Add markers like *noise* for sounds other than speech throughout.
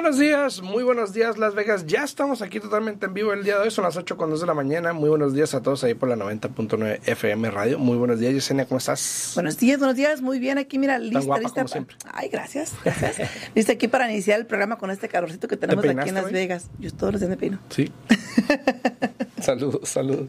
buenos días, muy buenos días Las Vegas. Ya estamos aquí totalmente en vivo el día de hoy, son las 8 con 2 de la mañana. Muy buenos días a todos ahí por la 90.9 FM Radio. Muy buenos días, Yesenia, ¿cómo estás? Buenos días, buenos días, muy bien aquí, mira, lista, guapa lista. como siempre. Ay, gracias, gracias. *laughs* lista aquí para iniciar el programa con este calorcito que tenemos aquí en Las? Vegas. Yo todos los días me peino. Sí. *laughs* *laughs* saludos, saludos.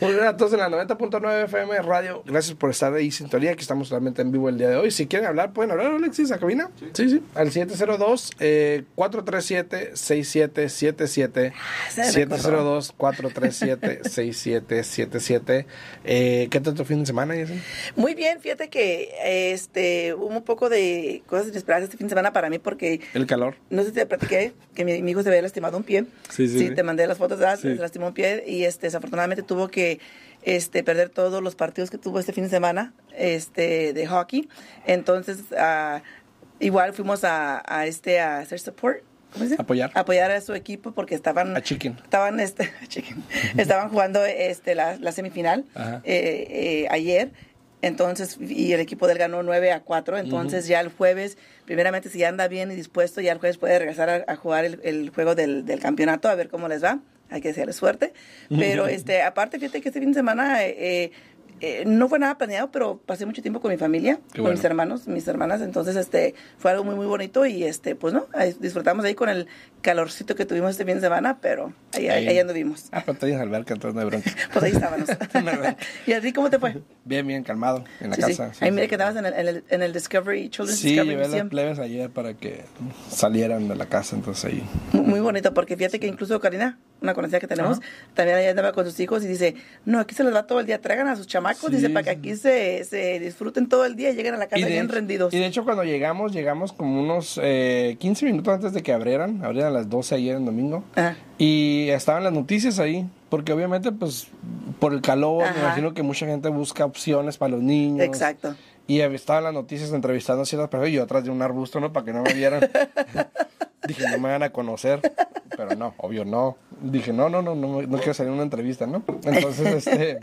Muy bien a todos en la 90.9 FM Radio. Gracias por estar ahí, sintonía, que estamos totalmente en vivo el día de hoy. Si quieren hablar, pueden hablar, Alexis, a cabina. Sí, sí. Al 702 eh, 437 6777 se me recordó. 702 437 6777 eh, ¿Qué tal tu fin de semana, Yesenia? Muy bien, fíjate que este hubo un poco de cosas inesperadas este fin de semana para mí porque El calor. no sé si te platiqué que mi, mi hijo se había lastimado un pie. Sí, sí, sí. te mandé las fotos, ¿verdad? Sí. Se lastimó un pie y este desafortunadamente tuvo que este perder todos los partidos que tuvo este fin de semana este de hockey. Entonces, ah, igual fuimos a, a este a hacer support. ¿Cómo se dice? Apoyar. Apoyar a su equipo porque estaban A Chicken. estaban este *laughs* a Chicken. *laughs* estaban jugando este la, la semifinal eh, eh, ayer entonces y el equipo del ganó 9 a 4 entonces ya el jueves primeramente si ya anda bien y dispuesto ya el jueves puede regresar a, a jugar el, el juego del, del campeonato a ver cómo les va hay que desearles suerte. Pero este aparte fíjate que este fin de semana eh, eh, eh, no fue nada planeado, pero pasé mucho tiempo con mi familia, Qué con bueno. mis hermanos, mis hermanas, entonces este fue algo muy muy bonito y este pues no, disfrutamos ahí con el calorcito que tuvimos este fin de semana, pero ahí, ahí, ahí anduvimos. Ah, pero te tienes alberca, entonces no hay bronca. *laughs* Pues ahí estábamos. *laughs* *laughs* ¿Y a ti cómo te fue? Bien, bien, calmado en la Sí, casa. sí, Ahí sí. mira que estabas en el, en el, en el Discovery, Children's Sí, Discovery llevé las plebes ayer para que salieran de la casa, entonces ahí. Muy, muy bonito, porque fíjate que incluso Karina, una conocida que tenemos, Ajá. también ahí andaba con sus hijos y dice, no, aquí se les va todo el día, traigan a sus chamacos, dice, para que aquí se, se disfruten todo el día y lleguen a la casa bien hecho- rendidos. y de hecho cuando llegamos, llegamos como unos eh, 15 minutos antes de que abrieran, abrieran a las 12 ayer en domingo. Ajá. Y estaban las noticias ahí, porque obviamente pues por el calor, me Ajá. imagino que mucha gente busca opciones para los niños. Exacto. Y estaban las noticias entrevistando a ciertas personas y yo atrás de un arbusto, ¿no? Para que no me vieran. *laughs* Dije, no me van a conocer. Pero no, obvio no. Dije, no, no, no, no, no quiero salir en una entrevista, ¿no? Entonces, *laughs* este...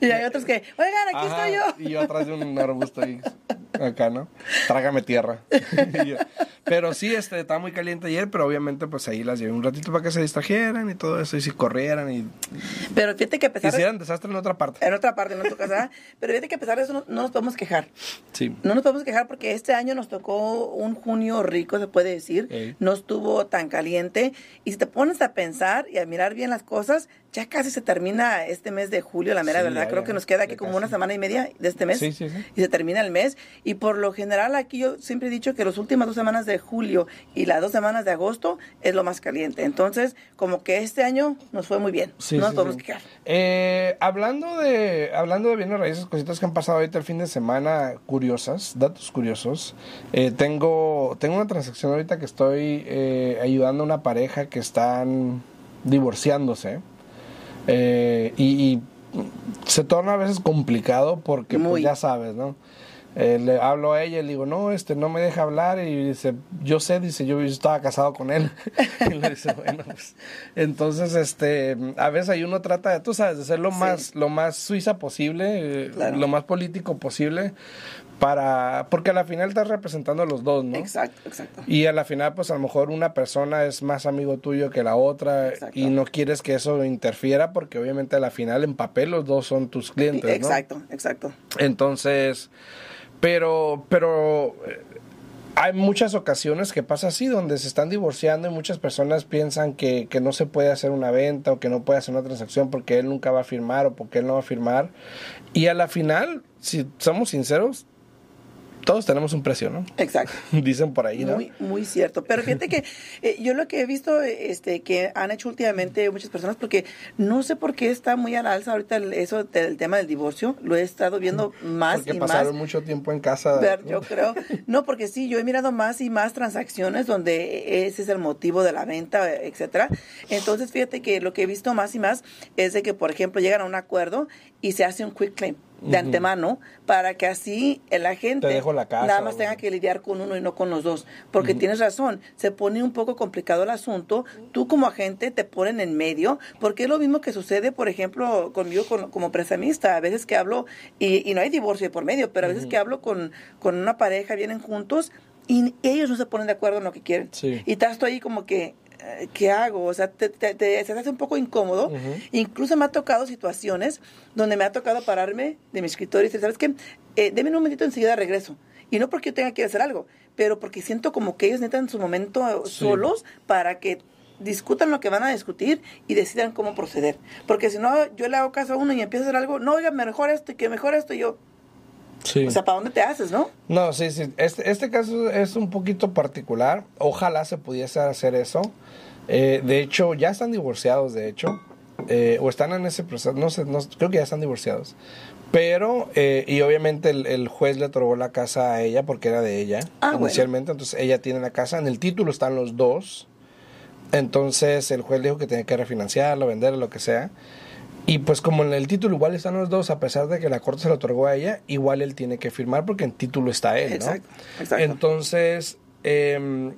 Y hay otros que, oigan, aquí ajá, estoy yo. Y yo atrás de un arbusto ahí, acá, ¿no? Trágame tierra. *laughs* Pero sí, este, estaba muy caliente ayer, pero obviamente pues ahí las llevé un ratito para que se distrajeran y todo eso, y si corrieran y Pero fíjate que a pesar de... hicieran desastre en otra parte. En otra parte, en otra casa, pero fíjate que a pesar de eso no, no nos podemos quejar. Sí. No nos podemos quejar porque este año nos tocó un junio rico, se puede decir. Ey. No estuvo tan caliente. Y si te pones a pensar y a mirar bien las cosas, ya casi se termina este mes de julio, la mera Sí, verdad. ya, Creo ya, que nos queda aquí como casi. una semana y media de este mes. Sí, sí. Y se termina el mes. Y por lo general aquí yo siempre he dicho que las últimas dos semanas de julio y las dos semanas de agosto es lo más caliente. Entonces, como que este año nos fue muy bien. Sí, no nos podemos quejar. Eh, hablando de hablando de bienes raíces, cositas que han pasado ahorita el fin de semana, curiosas, datos curiosos. Eh, tengo tengo una transacción ahorita que estoy eh, ayudando a una pareja que están divorciándose Eh, y, y se torna a veces complicado porque pues ya sabes, ¿no? Eh, le hablo a ella y le digo, no, este, no me deja hablar. Y dice, yo sé, dice, yo estaba casado con él. *laughs* y le dice, bueno, pues. Entonces, este, a veces ahí uno trata de, tú sabes, de ser lo Sí. más, lo más suiza posible, eh, Claro. lo más político posible, para, porque a la final estás representando a los dos, ¿no? Exacto, exacto. Y a la final, pues a lo mejor una persona es más amigo tuyo que la otra Exacto. y no quieres que eso interfiera porque obviamente a la final en papel los dos son tus clientes, ¿no? Exacto, exacto. Entonces, pero, pero eh, hay muchas ocasiones que pasa así, donde se están divorciando y muchas personas piensan que, que no se puede hacer una venta o que no puede hacer una transacción porque él nunca va a firmar o porque él no va a firmar. Y a la final, si somos sinceros, todos tenemos un precio, ¿no? Exacto. *laughs* Dicen por ahí, ¿no? Muy, muy cierto. Pero fíjate que eh, yo lo que he visto este, que han hecho últimamente muchas personas, porque no sé por qué está muy al alza ahorita el- eso del tema del divorcio, lo he estado viendo *laughs* más porque y pasaron más. mucho tiempo en casa. Ver, yo creo. No, porque sí, yo he mirado más y más transacciones donde ese es el motivo de la venta, etcétera. Entonces, fíjate que lo que he visto más y más es de que, por ejemplo, llegan a un acuerdo y se hace un quick claim de antemano para que así la gente Te dejo la casa, nada más tenga que lidiar con uno y no con los dos. Porque tienes razón, se pone un poco complicado el asunto. Tú como agente te ponen en medio, porque es lo mismo que sucede, por ejemplo, conmigo con- como prestamista. A veces que hablo, y, y no hay divorcio de por medio, pero a veces que hablo con, con una pareja, vienen juntos. y ellos no se ponen de acuerdo en lo que quieren. Sí. Y estás tú ahí como que, ¿qué hago? O sea, te, te- te- te hace un poco incómodo. Incluso me ha tocado situaciones donde me ha tocado pararme de mi escritorio y decir, ¿sabes qué? Eh, deme un momentito, enseguida regreso. Y no porque yo tenga que hacer algo, pero porque siento como que ellos necesitan su momento eh, Sí. solos para que discutan lo que van a discutir y decidan cómo proceder. Porque si no, yo le hago caso a uno y empiezo a hacer algo, no, oiga, mejor esto y que mejor esto, y yo, Sí. o sea, ¿para dónde te haces, no? No, sí, sí. Este, este caso es un poquito particular. Ojalá se pudiese hacer eso. Eh, de hecho, ya están divorciados, de hecho. Eh, o están en ese proceso. No sé, no, creo que ya están divorciados. Pero, eh, y obviamente el, el juez le otorgó la casa a ella porque era de ella Ah, bueno. inicialmente. Entonces ella tiene la casa. En el título están los dos. Entonces el juez dijo que tenía que refinanciarlo, venderlo, lo que sea. Y pues como en el título igual están los dos, a pesar de que la corte se lo otorgó a ella, igual él tiene que firmar porque en título está él, ¿no? Exacto, exacto. Entonces, eh,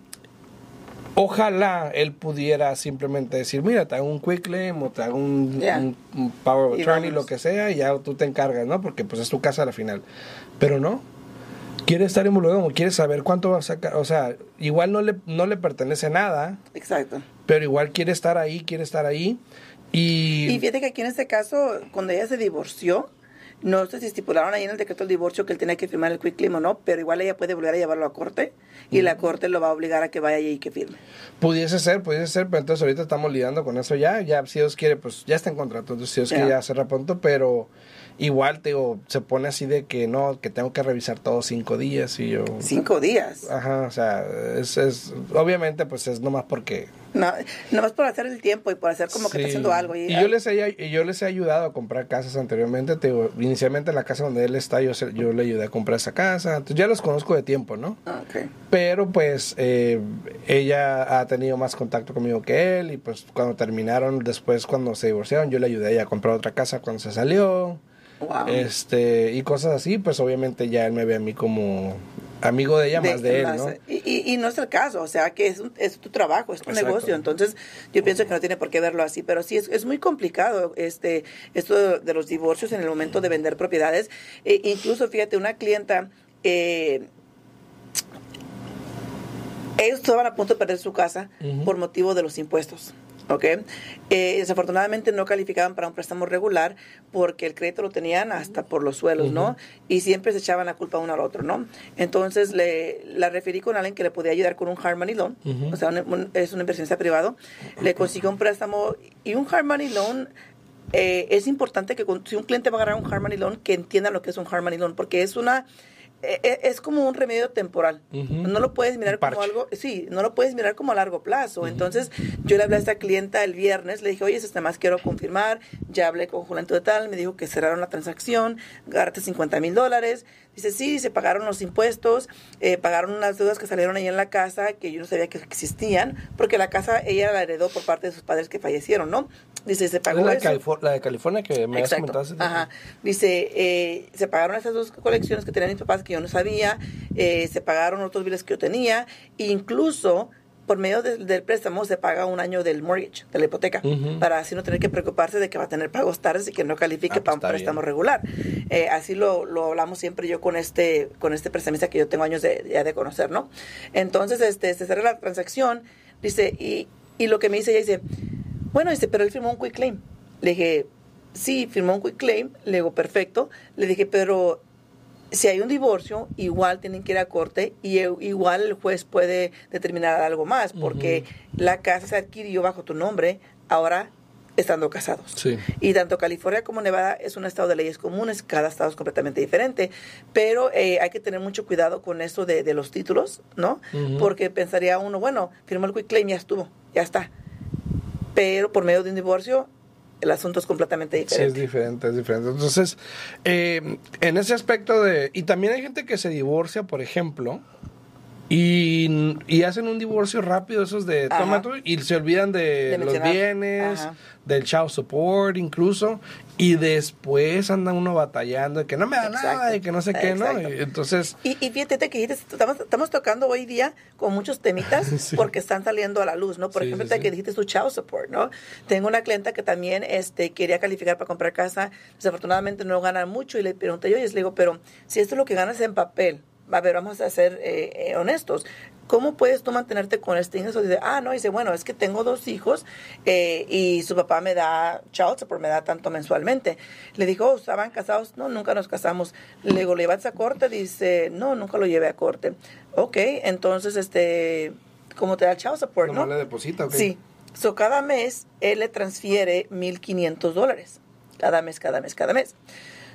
ojalá él pudiera simplemente decir, mira, te hago un quick claim o te hago un, Ya. un- un power of Y attorney, vamos. lo que sea, y ya tú te encargas, ¿no? Porque pues es tu casa al final. Pero no. Quiere estar involucrado, quiere saber cuánto va a sacar. O sea, igual no le, no le pertenece nada, Exacto. pero igual quiere estar ahí, quiere estar ahí. Y, Y fíjate que aquí en este caso, cuando ella se divorció, no sé si estipularon ahí en el decreto del divorcio que él tenía que firmar el quick claim o no, pero igual ella puede volver a llevarlo a corte y la corte lo va a obligar a que vaya allí y que firme. Pudiese ser, pudiese ser, pero entonces ahorita estamos lidiando con eso ya. Ya, si Dios quiere, pues ya está en contrato. Entonces, si Dios quiere, Ya. ya cerra pronto, pero igual, te digo, se pone así de que no, que tengo que revisar todos cinco días y yo. Cinco días. Ajá, o sea, es, es. Obviamente, pues es nomás porque. No, nomás por hacer el tiempo y por hacer como que está haciendo algo. Y, Y yo les, he, yo les he ayudado a comprar casas anteriormente. Te digo, inicialmente en la casa donde él está, yo, se- yo le ayudé a comprar esa casa. Entonces, ya los conozco de tiempo, ¿no? Ah, ok. Pero pues eh, ella ha tenido más contacto conmigo que él y pues cuando terminaron, después cuando se divorciaron, yo le ayudé a ella a comprar otra casa cuando se salió. Wow. Este, y cosas así, pues obviamente ya él me ve a mí como amigo de ella más de él, ¿no? y, y- y no es el caso, o sea, que es, un- es tu trabajo, es tu Exacto. negocio, entonces yo pienso que no tiene por qué verlo así, pero sí es, es muy complicado este esto de, los divorcios en el momento de vender propiedades. Eh, incluso, fíjate, una clienta, eh, ellos estaban a punto de perder su casa por motivo de los impuestos. ¿Ok? Eh, desafortunadamente no calificaban para un préstamo regular porque el crédito lo tenían hasta por los suelos, ¿no? Y siempre se echaban la culpa uno al otro, ¿no? Entonces le, la referí con alguien que le podía ayudar con un hard money loan, o sea, un- un- es un inversionista privado. Le consiguió un préstamo y un hard money loan. eh, es importante que si un cliente va a agarrar un hard money loan, que entienda lo que es un hard money loan, porque es una es como un remedio temporal. No lo puedes mirar como algo, sí, no lo puedes mirar como a largo plazo. Entonces, yo le hablé a esta clienta el viernes, le dije, oye, este más quiero confirmar, ya hablé con Julián de tal, me dijo que cerraron la transacción, gárate 50 mil dólares. Dice, sí, se pagaron los impuestos, eh, pagaron unas deudas que salieron ahí en la casa que yo no sabía que existían, porque la casa ella la heredó por parte de sus padres que fallecieron, ¿no? Dice, se pagó la, eso. La de California que me has Exacto. tiempo. Ajá. Dice, eh, se pagaron esas dos colecciones que tenían mis papás que yo no sabía, eh, se pagaron otros biles que yo tenía, e incluso por medio de- del préstamo se paga un año del mortgage, de la hipoteca, para así no tener que preocuparse de que va a tener pagos tardes y que no califique Ah, pues para un préstamo bien. regular. Eh, así lo, lo hablamos siempre yo con este con este prestamista que yo tengo años de, ya de conocer, ¿no? Entonces, este, se cerra la transacción, dice, y, y lo que me dice ella dice, bueno, dice, pero él firmó un quick claim. Le dije, sí, firmó un quick claim. Le digo, perfecto. Le dije, pero si hay un divorcio, igual tienen que ir a corte y e- igual el juez puede determinar algo más, porque la casa se adquirió bajo tu nombre, ahora estando casados. Sí. Y tanto California como Nevada es un estado de leyes comunes, cada estado es completamente diferente, pero eh, hay que tener mucho cuidado con eso de, de los títulos, ¿no? Porque pensaría uno, bueno, firmó el quick claim, ya estuvo, ya está. Pero por medio de un divorcio, el asunto es completamente Sí, es diferente. diferente, es diferente. Entonces, eh, en ese aspecto de... Y también hay gente que se divorcia, por ejemplo, y, y hacen un divorcio rápido, esos de Ajá. toma tú, y se olvidan de, De los bienes, Ajá. del child support incluso, y después anda uno batallando de que no me da nada, y que no sé qué, ¿no? Y entonces... Y, y fíjate que dijiste, estamos, estamos tocando hoy día con muchos temitas *laughs* Sí. porque están saliendo a la luz, ¿no? Por Sí, ejemplo, sí, que dijiste tu child support, ¿no? Tengo una clienta que también este, quería calificar para comprar casa, desafortunadamente no gana mucho y le pregunté yo, y le digo, pero si esto es lo que ganas en papel, a ver, vamos a ser eh, eh, honestos. ¿Cómo puedes tú mantenerte con este ingreso? Dice, ah, no, dice, bueno, es que tengo dos hijos eh, y su papá me da child support, me da tanto mensualmente. Le dijo, oh, ¿estaban casados? No, nunca nos casamos. Le digo, ¿le llevas a corte? Dice, no, nunca lo llevé a corte. Ok, entonces, este, ¿cómo te da el child support? ¿No ¿no? le deposita? ok. Sí. So, cada mes él le transfiere 1.500 dólares. Cada mes, cada mes, cada mes.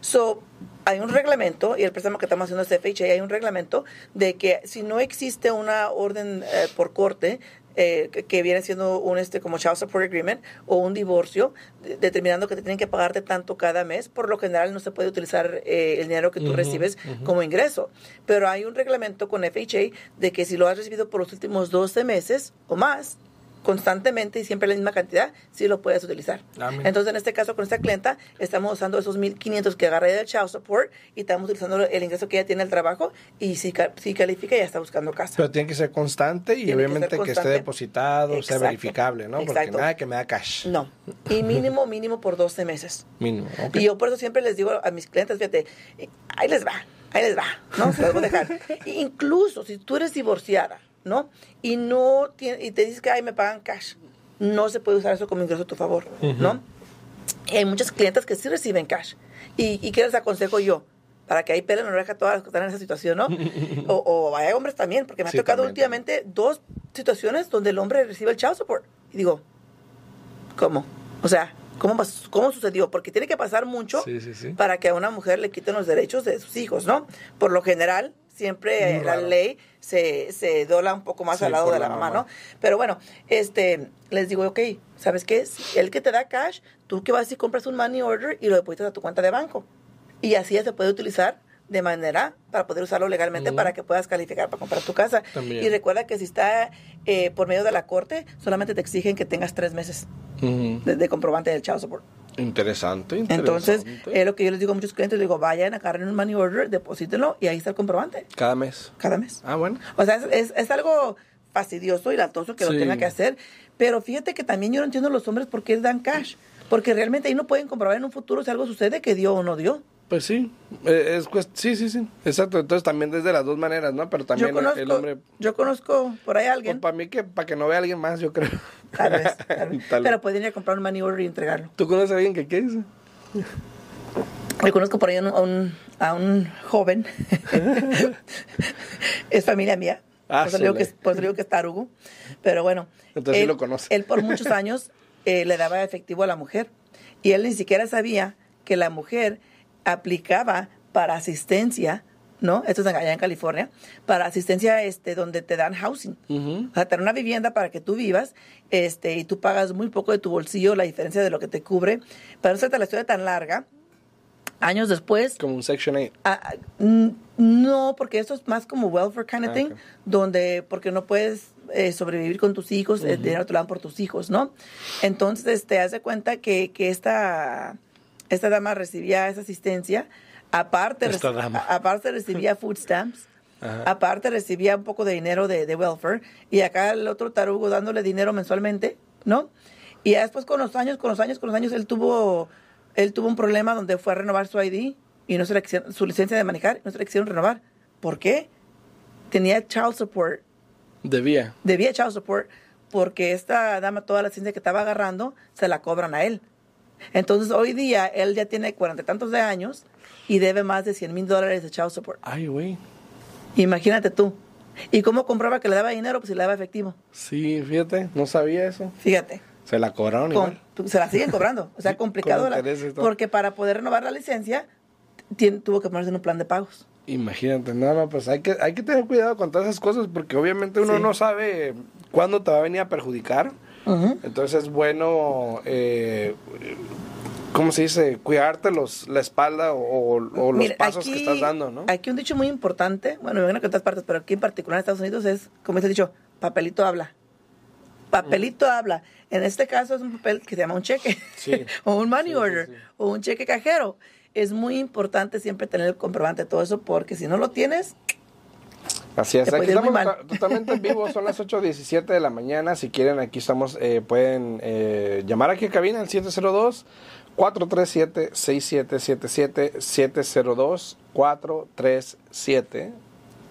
So, hay un reglamento, y el préstamo que estamos haciendo es FHA, hay un reglamento de que si no existe una orden eh, por corte, eh, que, viene siendo un este como child support agreement o un divorcio de- determinando que te tienen que pagarte tanto cada mes por lo general no se puede utilizar eh, el dinero que tú recibes como ingreso. Pero hay un reglamento con FHA de que si lo has recibido por los últimos 12 meses o más constantemente y siempre la misma cantidad, sí lo puedes utilizar. Ah. Entonces, en este caso, con esta clienta, estamos usando esos 1.500 que agarré del child support y estamos utilizando el ingreso que ella tiene al trabajo y si, si califica, ya está buscando casa. Pero tiene que ser constante y Tiene que obviamente que, esté depositado, sea verificable, ¿no? Porque nada que me da cash. No. Y mínimo, mínimo por 12 meses. Mínimo. Y yo por eso siempre les digo a mis clientes, fíjate, ahí les va, ahí les va, ¿no? Se los voy a dejar. *laughs* Incluso si tú eres divorciada, ¿no? Y no tiene, y te dices que, ay, me pagan cash, no se puede usar eso como ingreso a tu favor, ¿no? Y hay muchas clientes que sí reciben cash. ¿Y, y qué les aconsejo yo? Para que ahí pelen oreja a todas las que están en esa situación, ¿no? *laughs* O, o hay hombres también, porque me ha tocado también, últimamente dos situaciones donde el hombre recibe el child support. Y digo, ¿cómo? O sea, ¿cómo, cómo sucedió? Porque tiene que pasar mucho Sí, sí, sí. para que a una mujer le quiten los derechos de sus hijos, ¿no? Por lo general, siempre la ley se, se dobla un poco más Sí, al lado de la mamá, mamá. ¿no? Pero bueno, este, les digo, ok, ¿sabes qué? Si el que te da cash, tú que vas y compras un money order y lo depositas a tu cuenta de banco. Y así ya se puede utilizar de manera para poder usarlo legalmente para que puedas calificar para comprar tu casa. También. Y recuerda que si está eh, por medio de la corte, solamente te exigen que tengas tres meses de, de comprobante del child support. Interesante, Entonces, interesante. es lo que yo les digo a muchos clientes, les digo, vayan, agarren un money order, deposítenlo y ahí está el comprobante Cada mes. cada mes. Ah, bueno. O sea, es, es, es algo fastidioso y latoso que Sí. lo tenga que hacer, pero fíjate que también yo no entiendo los hombres por qué dan cash, porque realmente ahí no pueden comprobar en un futuro si algo sucede que dio o no dio. Pues sí, eh, es cuest- sí, sí, sí, exacto. Entonces también desde las dos maneras, ¿no? Pero también Yo conozco, el hombre, yo conozco por ahí a alguien, para mí que para que no vea a alguien más, yo creo. tal vez, *laughs* tal vez, Tal pero pueden ir a comprar un money order y entregarlo. ¿Tú conoces a alguien que qué dice? Le conozco por ahí a un, a un, joven. *laughs* es familia mía. Ah, le digo que, es- le digo que es tarugo. Pero bueno. Entonces sí lo conoce. Él por muchos *laughs* años eh, le daba efectivo a la mujer. Y él ni siquiera sabía que la mujer aplicaba para asistencia, ¿no? Esto es allá en California, para asistencia este, donde te dan housing. O sea, te dan una vivienda para que tú vivas este, y tú pagas muy poco de tu bolsillo, la diferencia de lo que te cubre. Pero eso te la historia tan larga. Años después, Como un Section 8. Ah, ah, no, porque esto es más como welfare kind of Ah, thing, donde, porque no puedes eh, sobrevivir con tus hijos, el dinero te lo dan por tus hijos, ¿no? Entonces, te das cuenta que, que esta, esta dama recibía esa asistencia, aparte, reci- aparte recibía food stamps, Ajá. aparte recibía un poco de dinero de, de welfare, y acá el otro tarugo dándole dinero mensualmente, ¿no? Y después con los años, con los años, con los años, él tuvo, él tuvo un problema donde fue a renovar su ID y no se le quisieron- su licencia de manejar, no se le quisieron renovar. ¿Por qué? Tenía child support, Debía. debía child support, porque esta dama, toda la licencia que estaba agarrando, se la cobran a él. Entonces, hoy día, él ya tiene cuarenta y tantos de años y debe más de 100 mil dólares de child support. Ay, güey. Imagínate tú. ¿Y cómo compraba que le daba dinero? Pues si le daba efectivo. Sí, fíjate, no sabía eso. Fíjate. Se la cobraron con- igual. se la siguen cobrando. O sea, *laughs* complicado. la- porque para poder renovar la licencia, tien- tuvo que ponerse en un plan de pagos. Imagínate, no, no, pues hay que, hay que tener cuidado con todas esas cosas porque obviamente uno Sí. no sabe cuándo te va a venir a perjudicar. Entonces es bueno, eh, ¿cómo se dice? Cuidarte los, la espalda o, o los Mira, pasos que estás dando, ¿no? Aquí un dicho muy importante, bueno, me ven en otras partes, pero aquí en particular en Estados Unidos es, como dice el dicho, papelito habla. Papelito habla. En este caso es un papel que se llama un cheque, Sí. *laughs* o un money sí, order, sí. o un cheque cajero. Es muy importante siempre tener el comprobante de todo eso, porque si no lo tienes, Así es, aquí estamos totalmente en vivo, son las 8.17 de la mañana, si quieren aquí estamos, eh, pueden eh, llamar aquí a cabina al 702 437 6777 702 437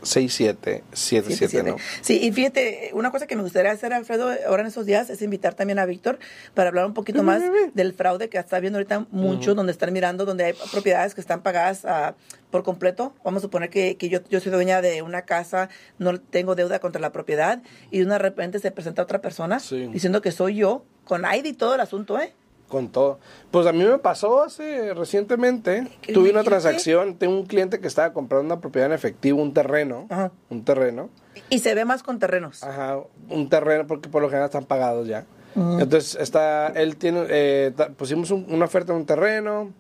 6777, ¿no? Sí, y fíjate, una cosa que me gustaría hacer, Alfredo, ahora en esos días, es invitar también a Víctor para hablar un poquito más del fraude que está viendo ahorita mucho, donde están mirando, donde hay propiedades que están pagadas ah, por completo. Vamos a suponer que, que yo, yo soy dueña de una casa, no tengo deuda contra la propiedad, y de una repente se presenta otra persona diciendo que soy yo, con ID y todo el asunto, ¿eh? Con todo. Pues a mí me pasó hace recientemente, tuve una transacción, tengo un cliente que estaba comprando una propiedad en efectivo, un terreno, un terreno. Y se ve más con terrenos. Ajá, un terreno porque por lo general están pagados ya. Entonces está, él tiene, eh, pusimos una oferta de un terreno,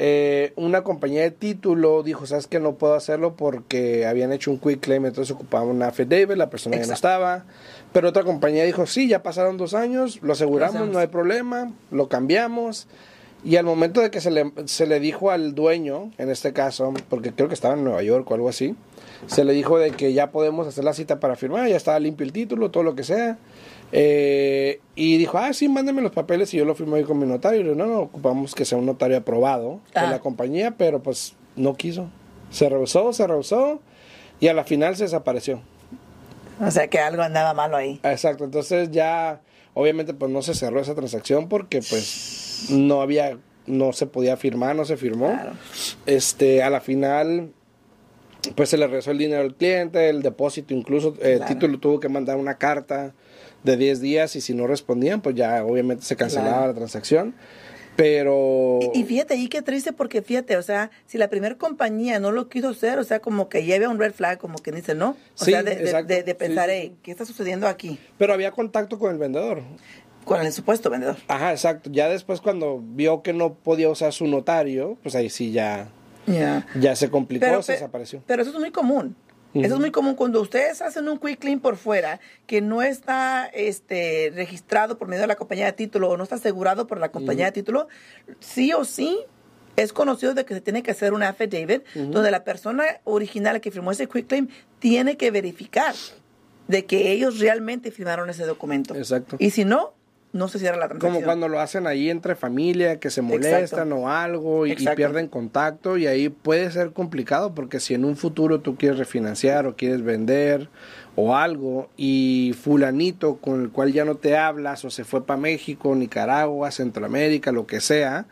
eh, una compañía de título dijo, sabes que no puedo hacerlo porque habían hecho un quick claim, entonces ocupaban una affidavit, la persona ya no estaba. Pero otra compañía dijo, sí, ya pasaron dos años, lo aseguramos, no hay problema, lo cambiamos. Y al momento de que se le, se le dijo al dueño, en este caso, porque creo que estaba en Nueva York o algo así, se le dijo de que ya podemos hacer la cita para firmar, ya estaba limpio el título, todo lo que sea. Eh, y dijo, ah, sí, mándeme los papeles y yo lo firmo ahí con mi notario. Y no, no, ocupamos que sea un notario aprobado de la ah. compañía, pero pues no quiso. Se rehusó, se rehusó y a la final se desapareció. O sea que algo andaba malo ahí. Exacto, entonces ya obviamente pues no se cerró esa transacción porque pues no había, no se podía firmar, no se firmó. Este, a la final pues se le regresó el dinero al cliente, el depósito incluso, el título tuvo que mandar una carta de 10 días y si no respondían pues ya obviamente se cancelaba la transacción. Pero... Y, fíjate, y qué triste porque fíjate, o sea, si la primera compañía no lo quiso hacer, o sea, como que lleve un red flag, como que dice, ¿no? O sea, de, de, pensar, ¿qué está sucediendo aquí? Pero había contacto con el vendedor. Con el supuesto vendedor. Ajá, exacto. Ya después cuando vio que no podía usar su notario, pues ahí sí ya, ya se complicó, se desapareció. Pero eso es muy común. Eso es muy común cuando ustedes hacen un quick clean por fuera que no está este, registrado por medio de la compañía de título o no está asegurado por la compañía de título, sí o sí es conocido de que se tiene que hacer un affidavit donde la persona original que firmó ese quick claim tiene que verificar de que ellos realmente firmaron ese documento. Exacto. Y si no, no se cierra la transacción. Como cuando lo hacen ahí entre familia, que se molestan o algo y, pierden contacto y ahí puede ser complicado porque si en un futuro tú quieres refinanciar o quieres vender o algo y fulanito con el cual ya no te hablas o se fue para México, Nicaragua, Centroamérica, lo que sea,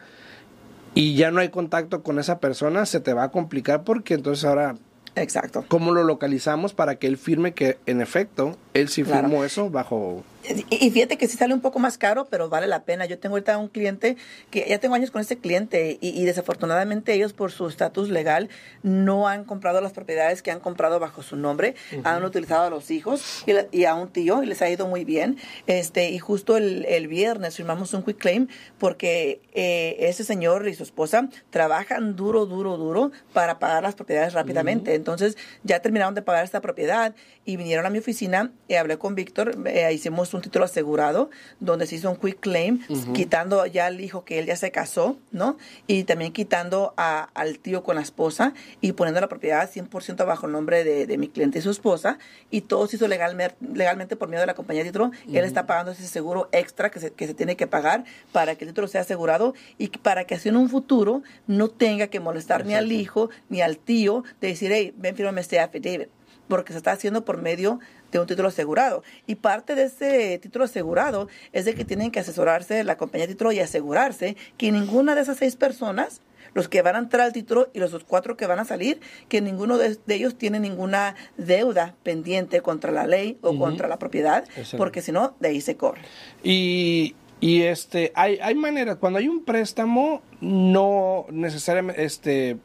y ya no hay contacto con esa persona, se te va a complicar porque entonces ahora Exacto. ¿Cómo lo localizamos para que él firme que en efecto él sí firmó eso bajo y fíjate que sí sale un poco más caro, pero vale la pena. Yo tengo ahorita un cliente que ya tengo años con este cliente y, desafortunadamente ellos por su estatus legal no han comprado las propiedades que han comprado bajo su nombre, han utilizado a los hijos y, a un tío y les ha ido muy bien. Este y justo el, viernes firmamos un quick claim porque eh, ese señor y su esposa trabajan duro, duro, duro para pagar las propiedades rápidamente. Entonces ya terminaron de pagar esta propiedad y vinieron a mi oficina y hablé con Víctor, eh, hicimos un título asegurado donde se hizo un quick claim, quitando ya al hijo que él ya se casó, ¿no? Y también quitando a, al tío con la esposa y poniendo la propiedad 100% bajo el nombre de, mi cliente y su esposa y todo se hizo legalmente, legalmente por medio de la compañía de título. Él está pagando ese seguro extra que se, que se tiene que pagar para que el título sea asegurado y para que así en un futuro no tenga que molestar ni al hijo ni al tío de decir, hey, ven, fírmame este affidavit porque se está haciendo por medio de un título asegurado. Y parte de ese título asegurado es de que tienen que asesorarse la compañía de título y asegurarse que ninguna de esas seis personas, los que van a entrar al título y los cuatro que van a salir, que ninguno de, ellos tiene ninguna deuda pendiente contra la ley o contra la propiedad, porque si no, de ahí se corre. Y y este, hay, hay maneras, cuando hay un préstamo, no necesariamente, este,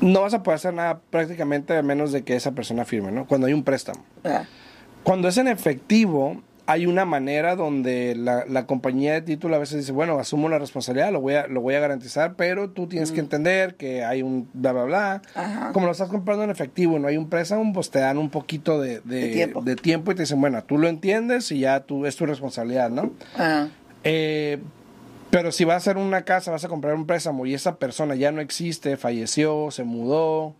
no vas a poder hacer nada prácticamente a menos de que esa persona firme, ¿no? Cuando hay un préstamo. Ah. Cuando es en efectivo, hay una manera donde la, compañía de título a veces dice, bueno, asumo la responsabilidad, lo voy a, lo voy a garantizar, pero tú tienes que mm. entender que hay un bla, bla, bla. Como lo estás comprando en efectivo, no hay un préstamo, pues te dan un poquito de, tiempo. de, tiempo. y te dicen, bueno, tú lo entiendes y ya tú, es tu responsabilidad, ¿no? Eh, pero si vas a hacer una casa, vas a comprar un préstamo y esa persona ya no existe, falleció, se mudó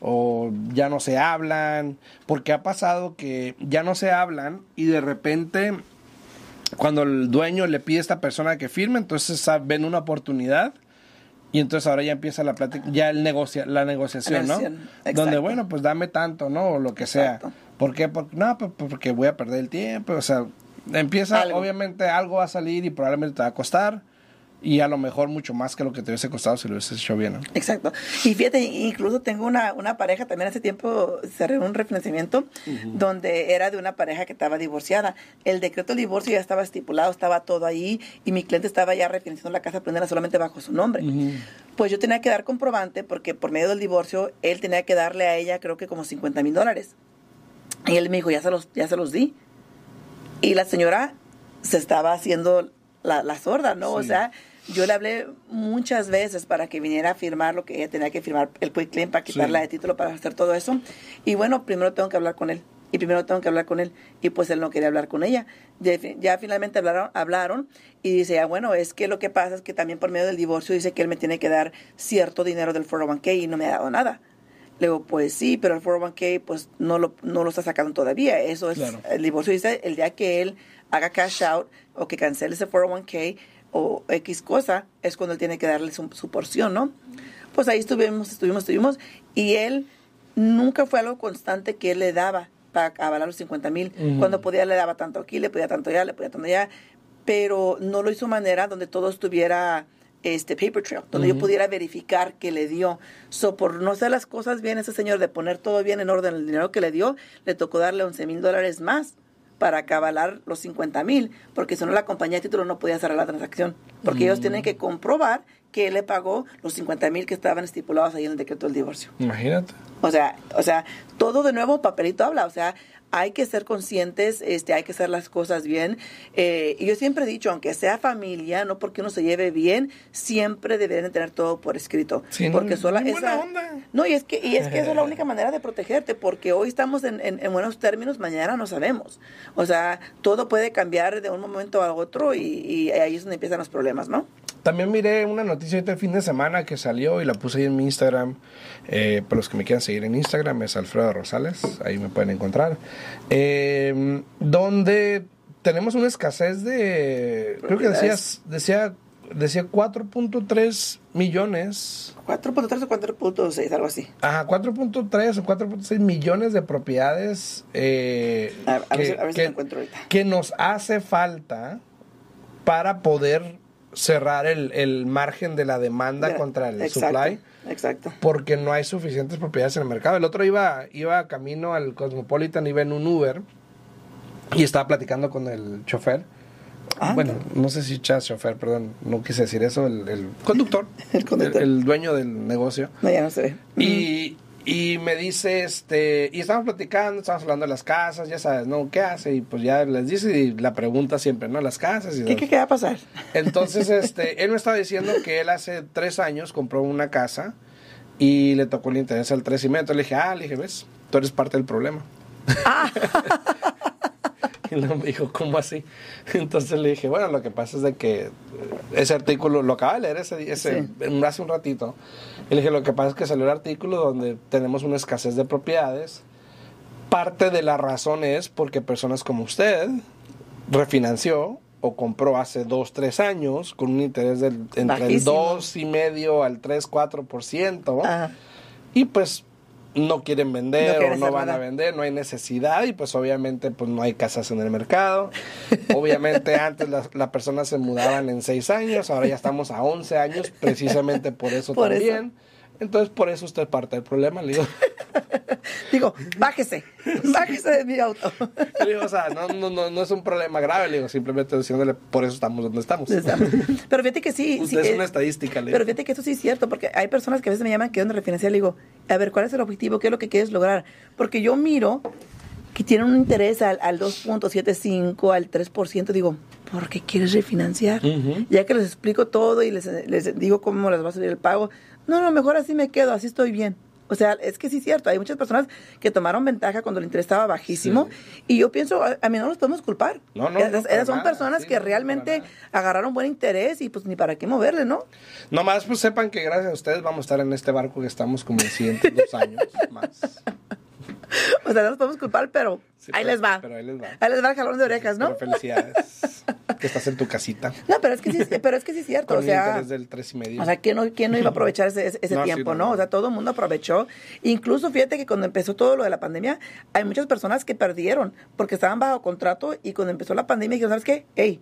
o ya no se hablan, porque ha pasado que ya no se hablan y de repente cuando el dueño le pide a esta persona que firme, entonces ven una oportunidad Y entonces ahora ya empieza la plática, ya el negocia, la negociación, ¿no? Donde, bueno, pues dame tanto, ¿no? O lo que sea. Exacto. ¿Por qué? Porque, no, pues porque voy a perder el tiempo. O sea, empieza, Algo. obviamente algo va a salir y probablemente te va a costar. Y a lo mejor mucho más que lo que te hubiese costado si lo hubieses hecho bien, ¿no? Exacto. Y fíjate, incluso tengo una, una pareja, también hace tiempo cerré un refinanciamiento donde era de una pareja que estaba divorciada. El decreto de divorcio ya estaba estipulado, estaba todo ahí y mi cliente estaba ya refinanciando la casa, pero solamente bajo su nombre. Pues yo tenía que dar comprobante porque por medio del divorcio él tenía que darle a ella creo que como 50 mil dólares. Y él me dijo, ya se los, ya se los di. Y la señora se estaba haciendo la, la sorda, ¿no? O sea, yo le hablé muchas veces para que viniera a firmar lo que ella tenía que firmar, el quick claim, para quitarla Sí. de título, para hacer todo eso. Y bueno, primero tengo que hablar con él. Y primero tengo que hablar con él. Y pues él no quería hablar con ella. Ya, fi- ya finalmente hablaron, hablaron y dice, ah, bueno, es que lo que pasa es que también por medio del divorcio dice que él me tiene que dar cierto dinero del 401k y no me ha dado nada. Le digo, pues sí, pero el 401k pues no lo, no lo está sacando todavía. Eso es, Claro. el divorcio dice el día que él haga cash out o que cancele ese 401k o X cosa, es cuando él tiene que darle su, su porción, ¿no? Pues ahí estuvimos, estuvimos, estuvimos, y él nunca fue algo constante que él le daba para avalar los 50 mil. Cuando podía le daba tanto aquí, le podía tanto allá, le podía tanto allá, pero no lo hizo de manera donde todo estuviera este paper trail, donde yo pudiera verificar que le dio. So, por no hacer las cosas bien, ese señor de poner todo bien en orden, el dinero que le dio, le tocó darle 11 mil dólares más para acabalar los 50 mil, porque si no la compañía de título no podía cerrar la transacción, porque ellos tienen que comprobar que él le pagó los 50 mil que estaban estipulados ahí en el decreto del divorcio. Imagínate. O sea, o sea, todo de nuevo papelito habla, o sea, hay que ser conscientes, este, hay que hacer las cosas bien. Eh, y yo siempre he dicho, aunque sea familia, no porque uno se lleve bien, siempre deberían de tener todo por escrito. Sí, no, porque sola muy buena esa, onda. no, y es que, y es que esa es la *laughs* única manera de protegerte, porque hoy estamos en, en- en buenos términos, mañana no sabemos. O sea, todo puede cambiar de un momento a otro y, y ahí es donde empiezan los problemas, ¿no? También miré una noticia ahorita el fin de semana que salió y la puse ahí en mi Instagram. Eh, para los que me quieran seguir en Instagram es Alfredo Rosales, ahí me pueden encontrar. Eh, donde tenemos una escasez de, creo que decías, decía, decía 4.3 millones. 4.3 o 4.6, algo así. Ajá, 4.3 o 4.6 millones de propiedades eh, A, a ver, que- si- a ver si que- encuentro ahorita. que nos hace falta para poder cerrar el, el margen de la demanda Mira, contra el exacto, supply Exacto. porque no hay suficientes propiedades en el mercado. El otro iba, iba camino al Cosmopolitan, iba en un Uber y estaba platicando con el chofer. Ah, bueno, no sé si chas chofer, perdón, no quise decir eso, el, el conductor, *laughs* El conductor. el dueño del negocio. No, ya no se ve. Y, y me dice, este, y estamos platicando, estamos hablando de las casas, ya sabes, ¿no? ¿Qué hace? Y pues ya les dice y la pregunta siempre, ¿no? Las casas y ¿Qué, qué, qué va a pasar? Entonces, *laughs* este, él me estaba diciendo que él hace tres años compró una casa y le tocó el interés al tres y medio. Entonces le dije, ah, le dije, ves, tú eres parte del problema. *laughs* *laughs* y luego me dijo, ¿cómo así? *laughs* Entonces le dije, bueno, lo que pasa es de que eh, ese artículo, lo acaba de leer ese, ese, hace un ratito. Y le dije, lo que pasa es que salió el artículo donde tenemos una escasez de propiedades. Parte de la razón es porque personas como usted refinanció o compró hace dos, tres años con un interés del, entre el Bajísimo. dos y medio al 3, 4%. Ajá. Y pues no quieren vender o no van a vender, no hay necesidad y pues obviamente pues no hay casas en el mercado. obviamente *laughs* antes las la personas se mudaban en seis años, ahora ya estamos a 11 años precisamente por eso Por eso. Entonces por eso usted es parte del problema, le digo. *laughs* Digo, bájese, bájese de mi auto. *laughs* Le digo, o sea, no, no, no, no es un problema grave, le digo, simplemente diciéndole por eso estamos donde estamos. *laughs* Pero fíjate que sí. sí, es una estadística, le Pero digo. fíjate que eso sí es cierto, porque hay personas que a veces me llaman que donde refinanciar, le digo, a ver, ¿cuál es el objetivo? ¿Qué es lo que quieres lograr? Porque yo miro que tienen un interés al, al 2.75, al 3%, digo, ¿por qué quieres refinanciar? Ya que les explico todo y les, les digo cómo les va a salir el pago, no, no, mejor así me quedo, así estoy bien. O sea, es que sí es cierto, hay muchas personas que tomaron ventaja cuando el interés estaba bajísimo y yo pienso, a, a mí no los podemos culpar. No, no, Esas- no, son nada, personas sí, que realmente agarraron buen interés y pues ni para qué moverle, ¿no? Nomás pues sepan que gracias a ustedes vamos a estar en este barco que estamos como en siguientes dos años *laughs* más. O sea, no los podemos culpar, pero Sí, ahí pero- les va. pero ahí les va. Ahí les va el jalón de orejas, ¿no? Pero felicidades. *laughs* que estás en tu casita. No, pero es que sí, pero es que sí es cierto. Con o sea, interés del tres y medio. O sea, ¿quién no, quién no iba a aprovechar ese, No, tiempo, no, no, no. O sea, todo el mundo aprovechó. Incluso fíjate que cuando empezó todo lo de la pandemia, hay muchas personas que perdieron porque estaban bajo contrato y cuando empezó la pandemia dijeron, ¿sabes qué? Hey,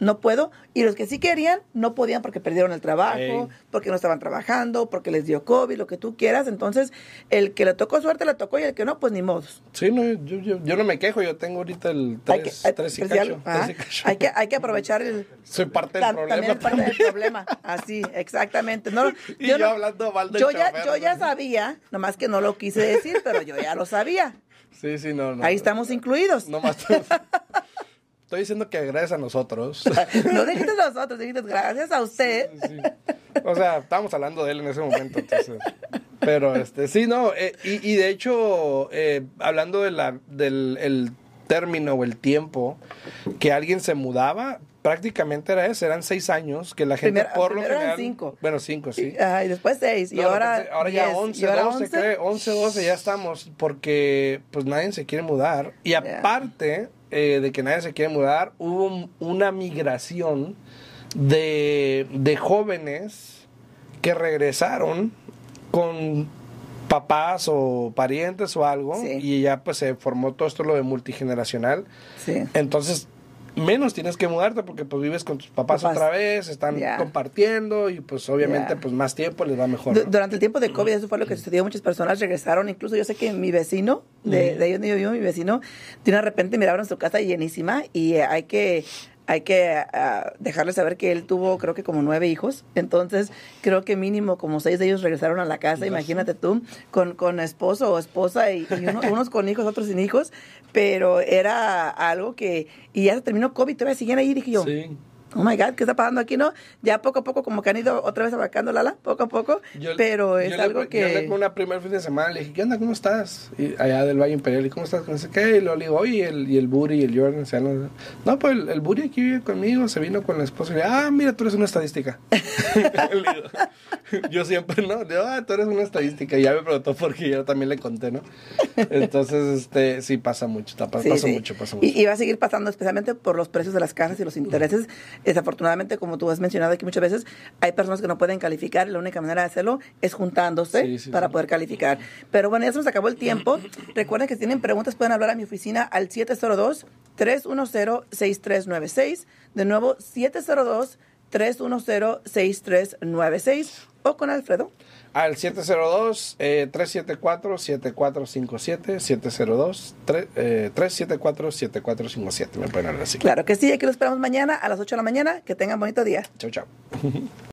no puedo. Y los que sí querían, no podían porque perdieron el trabajo, Ey. porque no estaban trabajando, porque les dio COVID, lo que tú quieras. Entonces, el que le tocó suerte, le tocó y el que no, pues ni modos. Sí, no, yo, yo, yo no me quejo, yo tengo ahorita el Hay que, 3, hay- tres y pues, cacho. ya- ajá. tres y cacho. hay, que, hay que aprovechar el... Soy parte del problema. también es parte del problema. Así, exactamente. No, *laughs* Y yo no- hablando mal del yo ya, yo ya ¿no? sabía, nomás que no lo quise decir, pero yo ya lo sabía. Sí, sí, no, no. Ahí estamos incluidos. No más. *laughs* Estoy diciendo que gracias a nosotros. *laughs* No dijiste nosotros, dijiste gracias a usted. Sí. O sea, estábamos hablando de él en ese momento, entonces. Pero, este, sí, no, eh, y, y de hecho, eh, hablando de la, del el término o el tiempo que alguien se mudaba, prácticamente era eso, eran seis años que la gente Primero- por lo primero eran general... cinco. Bueno, cinco, sí. Y, ajá, y después seis. Y No, ahora, repente- ahora ya diez, 11, y ahora 12, 11. creo, 11, 12 ya estamos, porque pues nadie se quiere mudar. Y aparte eh, de que nadie se quiere mudar, hubo un- una migración de, de jóvenes que regresaron con papás o parientes o algo Sí. y ya pues se formó todo esto lo de multigeneracional. Sí. Entonces, menos tienes que mudarte porque pues vives con tus papás, Papás. otra vez, están compartiendo y pues obviamente pues más tiempo les va mejor. Durante el tiempo de COVID, eso fue lo que sucedió. Muchas personas regresaron. Incluso yo sé que mi vecino, de, de ahí donde yo vivo, mi vecino, de repente miraron su casa llenísima y eh, hay que hay que ah, dejarle saber que él tuvo, creo que como nueve hijos. Entonces, creo que mínimo como seis de ellos regresaron a la casa. Imagínate tú, con, con esposo o esposa y, y uno- *laughs* unos con hijos, otros sin hijos. Pero era algo que... Y ya se terminó COVID, todavía siguen ahí. Dije yo, Sí. Oh my God, ¿qué está pasando aquí, no? Ya poco a poco, como que han ido otra vez abarcando Lala, poco a poco, Yo- pero es yo le- algo Yo hablé que. con una primer fin de semana, le dije, ¿qué onda? ¿Cómo estás? Y allá del Valle Imperial, ¿y cómo estás? No sé qué, y le digo, oye, y el, y el Buri y el Jordan, o sea, no, no, pues el, el Buri aquí vive conmigo, se vino con la esposa, y le ah, mira, tú eres una estadística. *laughs* *laughs* Digo, yo siempre, ¿no? Le digo, ah, tú eres una estadística, y ya me preguntó porque yo también le conté, ¿no? Entonces, este, sí, pasa mucho, pasa, Sí, sí. mucho, pasa mucho. Y, y va a seguir pasando, especialmente por los precios de las casas y los intereses. Desafortunadamente, como tú has mencionado aquí muchas veces, hay personas que no pueden calificar y la única manera de hacerlo es juntándose Sí, sí, para sí. poder calificar. Pero bueno, ya se nos acabó el tiempo. *clears throat* Recuerden que si tienen preguntas pueden hablar a mi oficina al 702-310-6396. De nuevo, 702-310-6396 o con Alfredo. Al 702-374-7457, 702-374-7457. Me pueden hablar así. Claro que sí, aquí lo esperamos mañana a las 8 de la mañana. Que tengan bonito día. Chau, chau. *laughs*